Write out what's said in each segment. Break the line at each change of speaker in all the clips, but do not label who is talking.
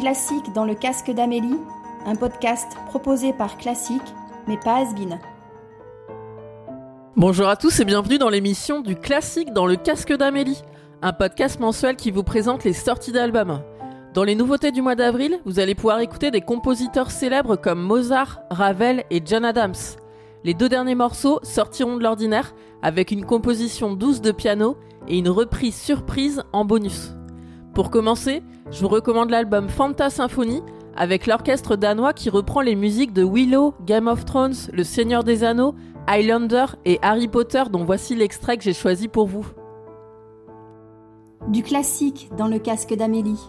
classique dans le casque d'Amélie, un podcast proposé par Classique, mais pas Asbin.
Bonjour à tous et bienvenue dans l'émission du classique dans le casque d'Amélie, un podcast mensuel qui vous présente les sorties d'albums. Dans les nouveautés du mois d'avril, vous allez pouvoir écouter des compositeurs célèbres comme Mozart, Ravel et John Adams. Les deux derniers morceaux sortiront de l'ordinaire avec une composition douce de piano et une reprise surprise en bonus. Pour commencer, je vous recommande l'album Fanta Symphony avec l'orchestre danois qui reprend les musiques de Willow, Game of Thrones, Le Seigneur des Anneaux, Highlander et Harry Potter dont voici l'extrait que j'ai choisi pour vous.
Du classique dans le casque d'Amélie.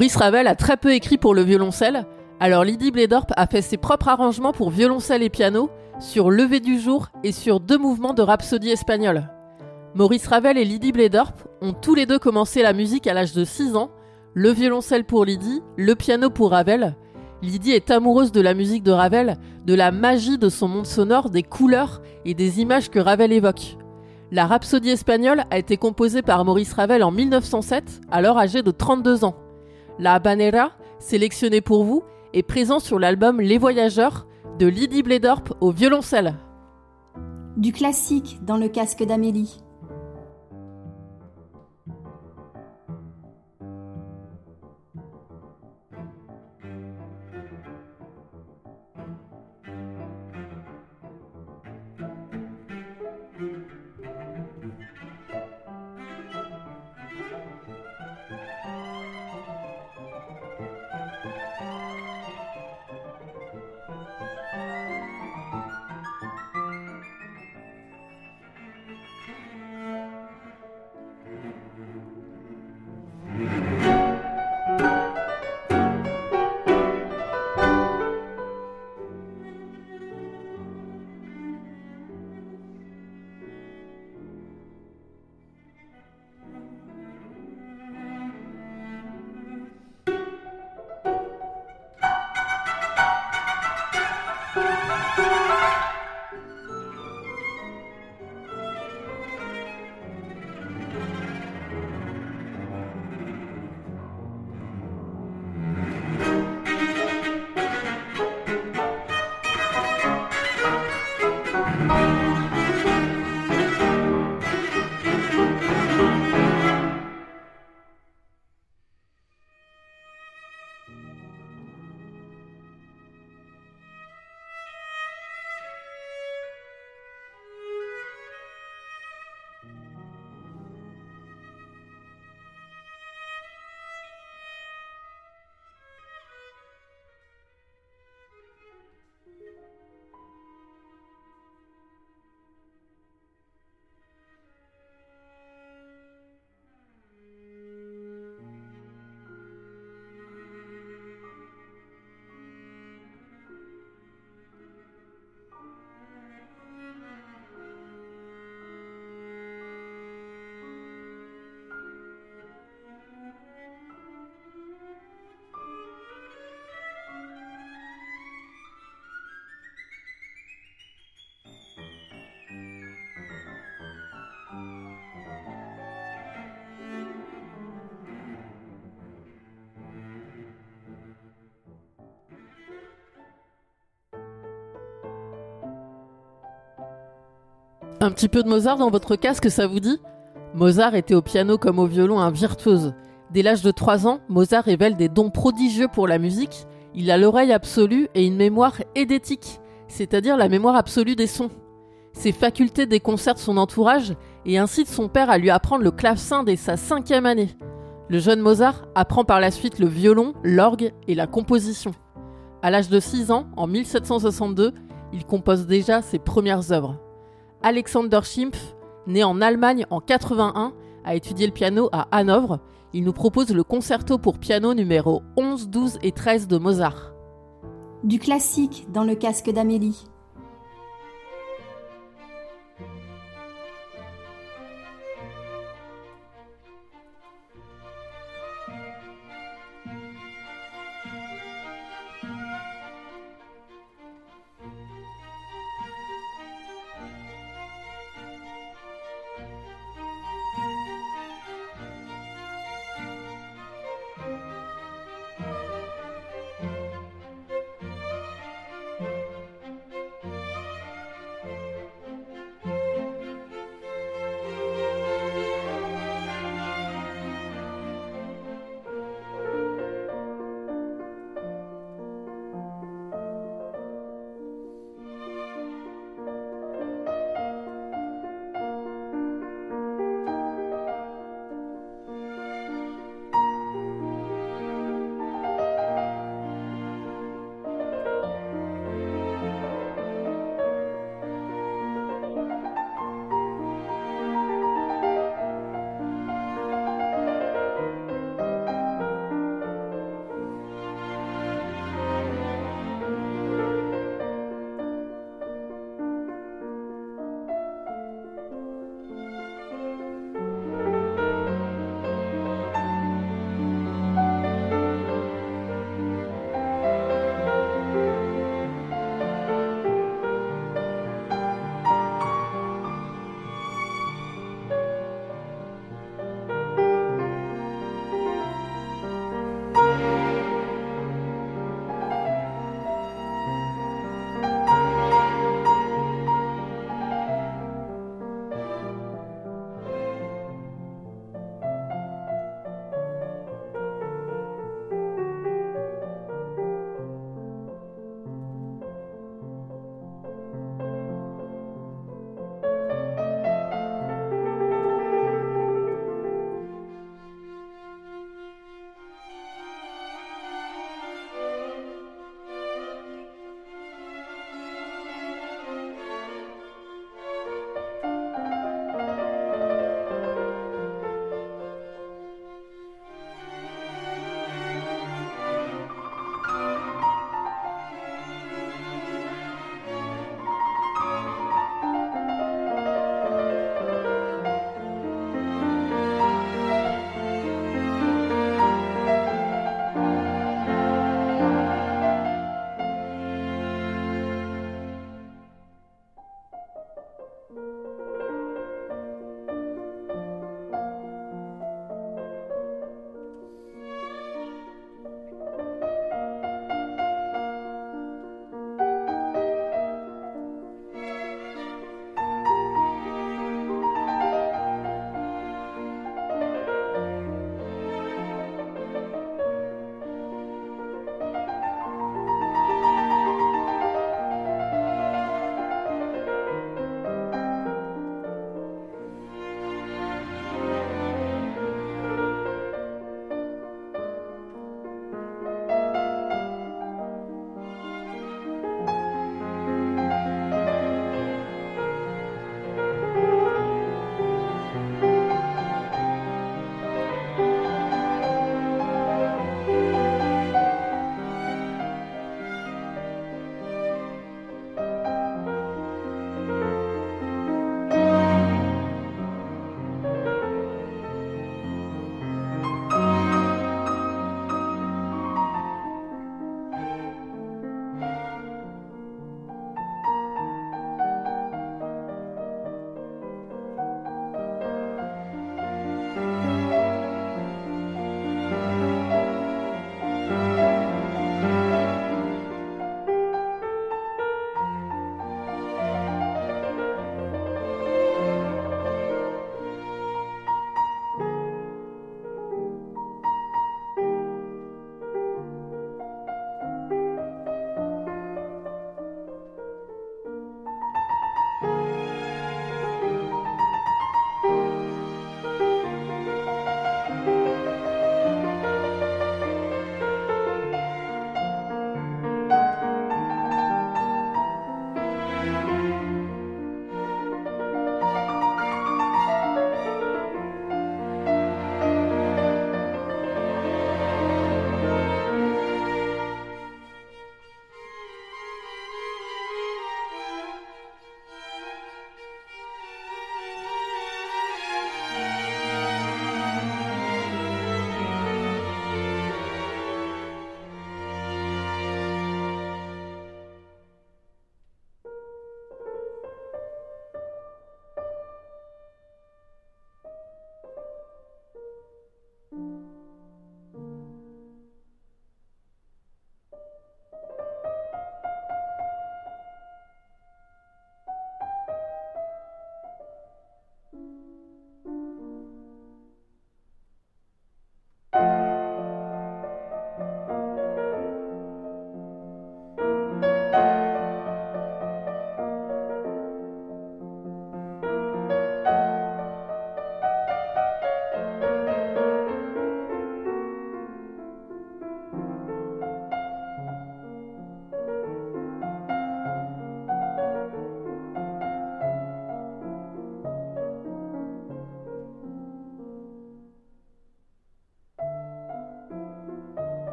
Maurice Ravel a très peu écrit pour le violoncelle, alors Lydie Bledorp a fait ses propres arrangements pour violoncelle et piano sur Lever du jour et sur deux mouvements de rhapsodie espagnole. Maurice Ravel et Lydie Bledorp ont tous les deux commencé la musique à l'âge de 6 ans, le violoncelle pour Lydie, le piano pour Ravel. Lydie est amoureuse de la musique de Ravel, de la magie de son monde sonore, des couleurs et des images que Ravel évoque. La Rhapsodie espagnole a été composée par Maurice Ravel en 1907, alors âgé de 32 ans. La habanera, sélectionnée pour vous, est présente sur l'album Les Voyageurs de Lydie Bledorp au violoncelle.
Du classique dans le casque d'Amélie.
Un petit peu de Mozart dans votre casque, ça vous dit? Mozart était au piano comme au violon un virtuose. Dès l'âge de 3 ans, Mozart révèle des dons prodigieux pour la musique. Il a l'oreille absolue et une mémoire édétique, c'est-à-dire la mémoire absolue des sons. Ses facultés déconcertent son entourage et incite son père à lui apprendre le clavecin dès sa cinquième année. Le jeune Mozart apprend par la suite le violon, l'orgue et la composition. À l'âge de 6 ans, en 1762, il compose déjà ses premières œuvres. Alexander Schimpf, né en Allemagne en 81, a étudié le piano à Hanovre. Il nous propose le concerto pour piano numéro 11, 12 et 13 de Mozart.
Du classique dans le casque d'Amélie.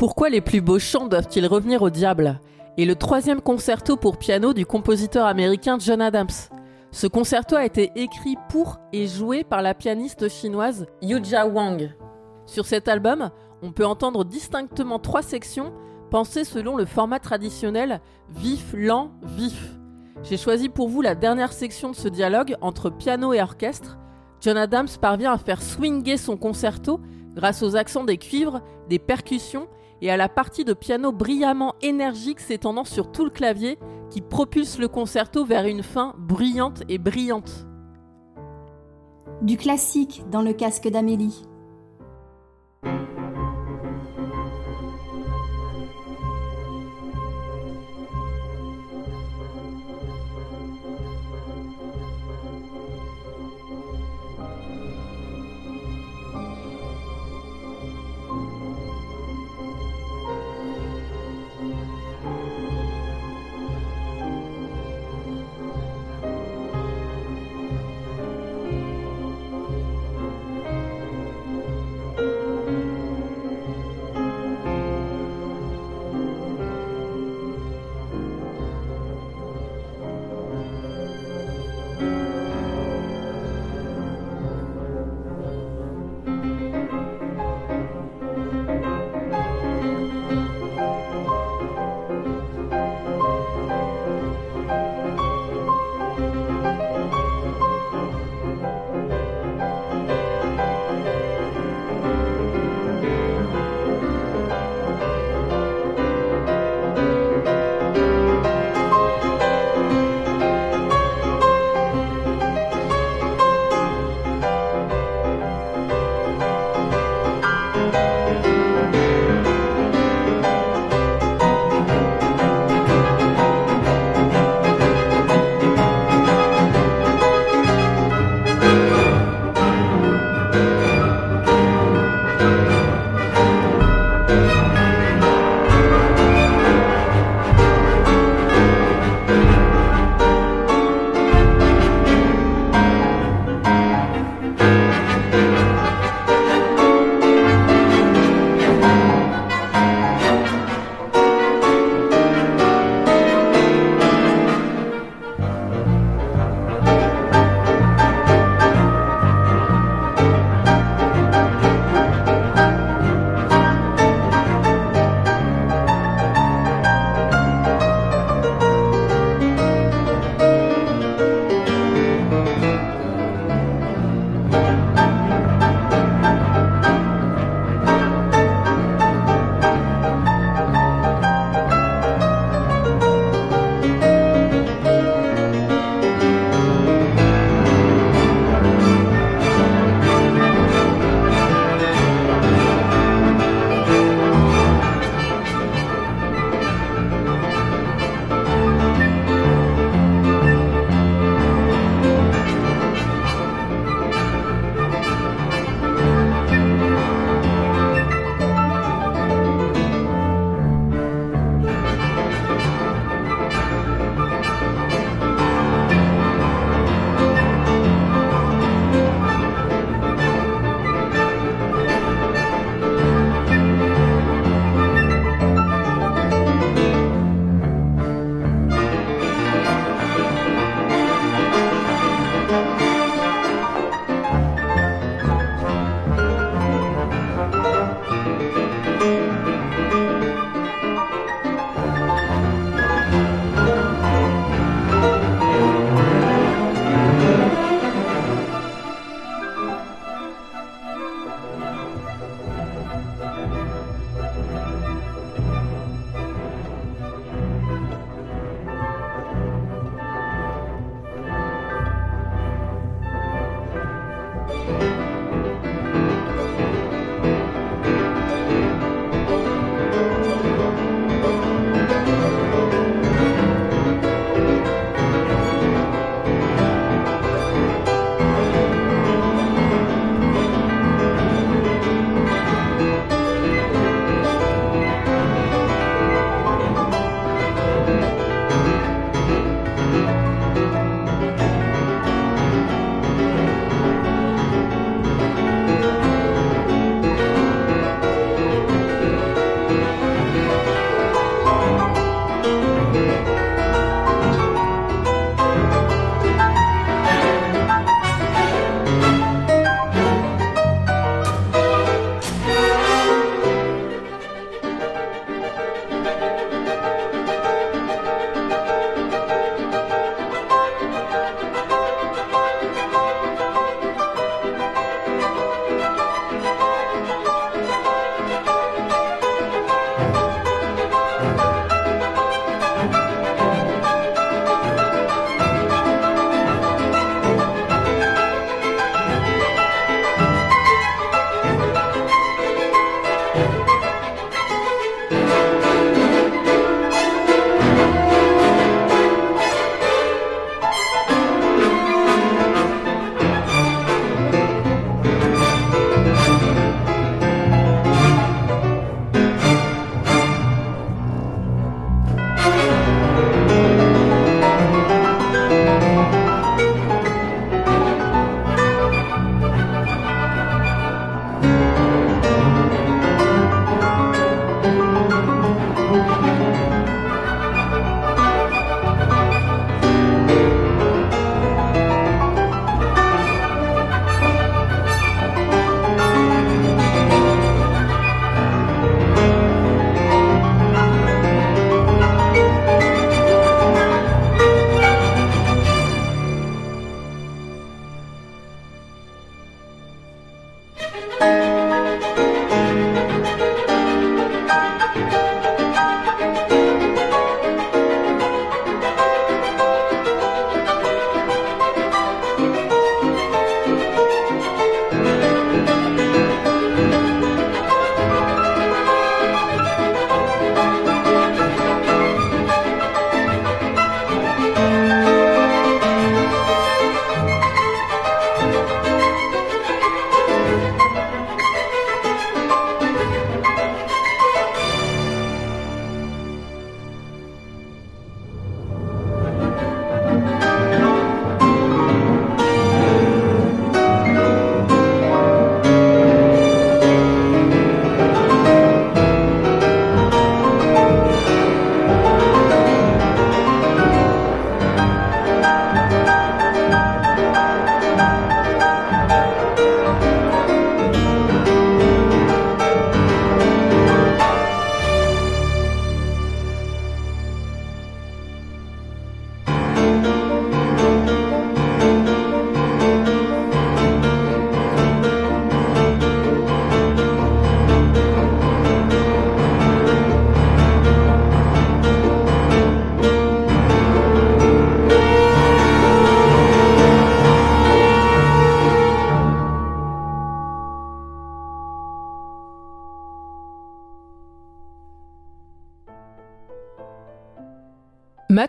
Pourquoi les plus beaux chants doivent-ils revenir au diable? Et le troisième concerto pour piano du compositeur américain John Adams. Ce concerto a été écrit pour et joué par la pianiste chinoise Yujia Wang. Sur cet album, on peut entendre distinctement trois sections pensées selon le format traditionnel vif, lent, vif. J'ai choisi pour vous la dernière section de ce dialogue entre piano et orchestre. John Adams parvient à faire swinger son concerto grâce aux accents des cuivres, des percussions et à la partie de piano brillamment énergique s'étendant sur tout le clavier qui propulse le concerto vers une fin bruyante et brillante.
Du classique dans le casque d'Amélie.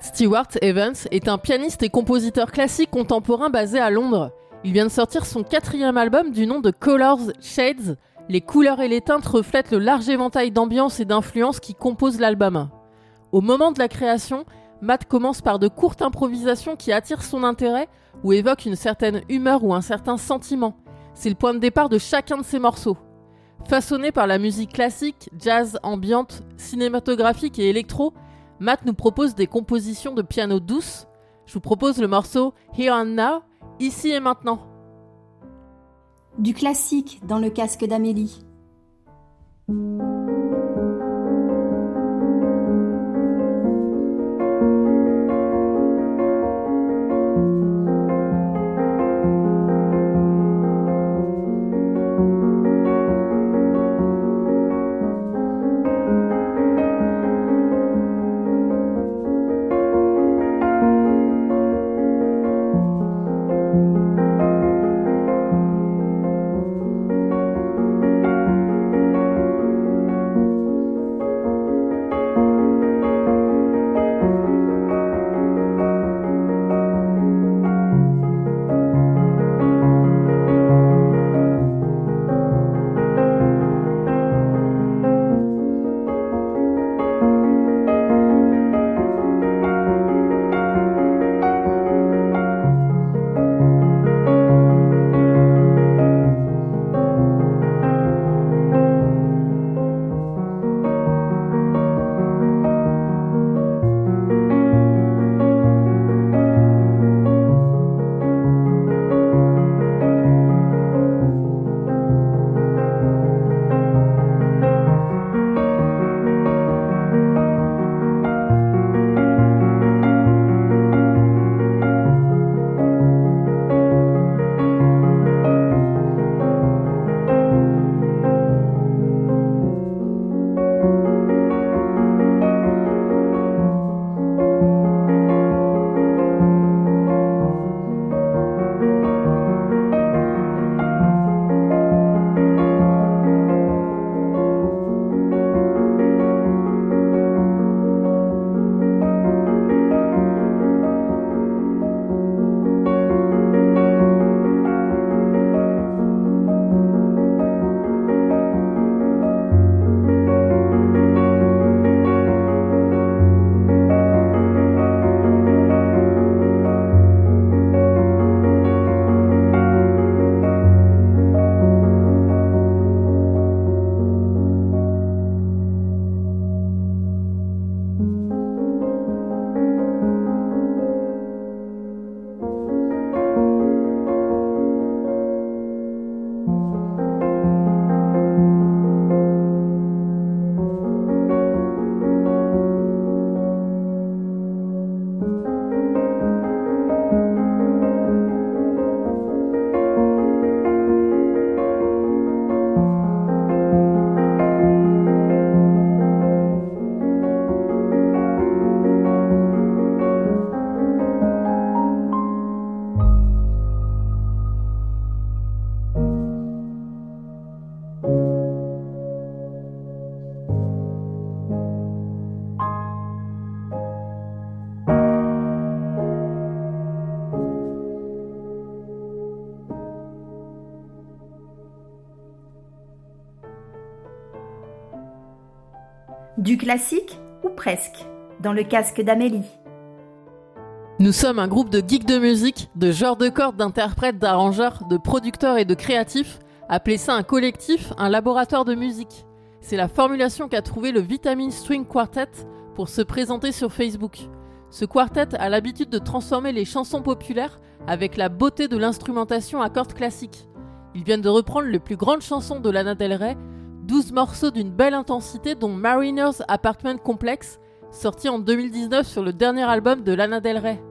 Matt Stewart Evans est un pianiste et compositeur classique contemporain basé à Londres. Il vient de sortir son quatrième album du nom de Colors Shades. Les couleurs et les teintes reflètent le large éventail d'ambiances et d'influences qui composent l'album. Au moment de la création, Matt commence par de courtes improvisations qui attirent son intérêt ou évoquent une certaine humeur ou un certain sentiment. C'est le point de départ de chacun de ses morceaux. Façonné par la musique classique, jazz, ambiante, cinématographique et électro, Matt nous propose des compositions de piano douces. Je vous propose le morceau Here and Now, ici et maintenant.
Du classique dans le casque d'Amélie. Classique ou presque, dans le casque d'Amélie.
Nous sommes un groupe de geeks de musique, de genres de cordes, d'interprètes, d'arrangeurs, de producteurs et de créatifs. Appelez ça un collectif, un laboratoire de musique. C'est la formulation qu'a trouvé le Vitamin String Quartet pour se présenter sur Facebook. Ce quartet a l'habitude de transformer les chansons populaires avec la beauté de l'instrumentation à cordes classiques. Ils viennent de reprendre les plus grandes chansons de Lana Del Rey, 12 morceaux d'une belle intensité dont Mariner's Apartment Complex, sorti en 2019 sur le dernier album de Lana Del Rey.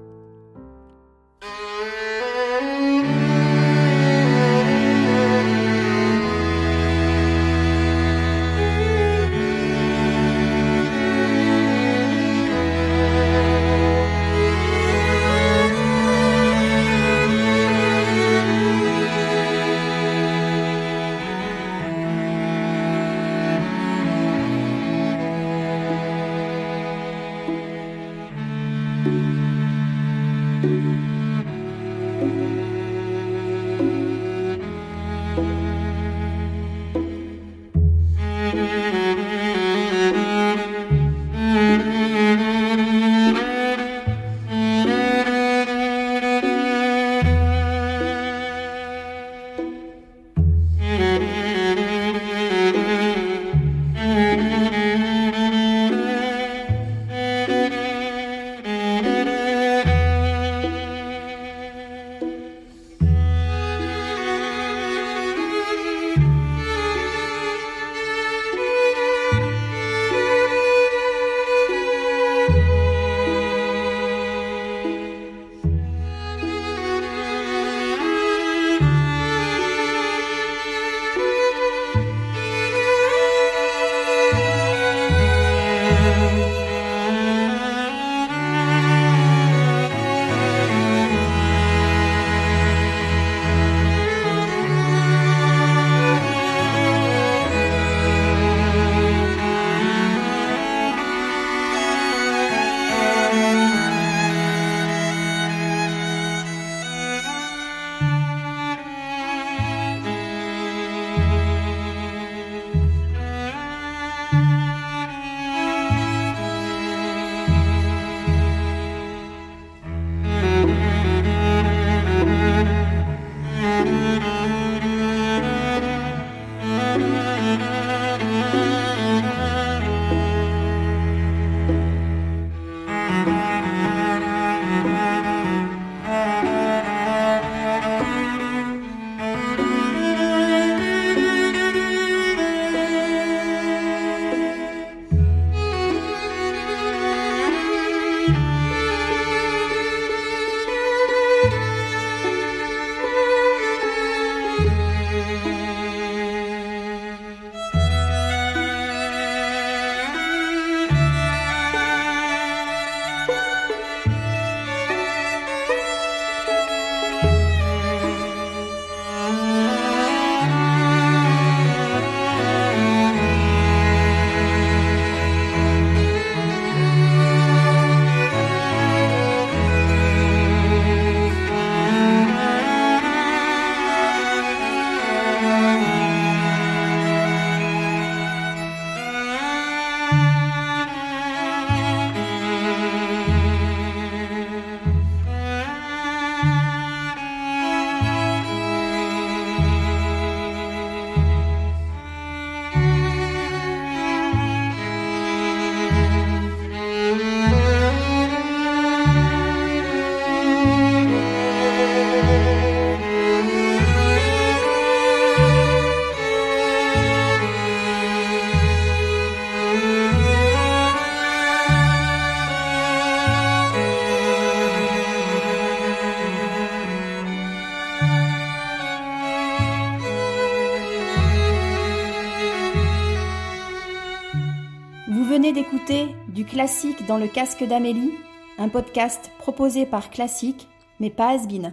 D'écouter Du classique dans le casque d'Amélie, un podcast proposé par Classique, mais pas Asbin.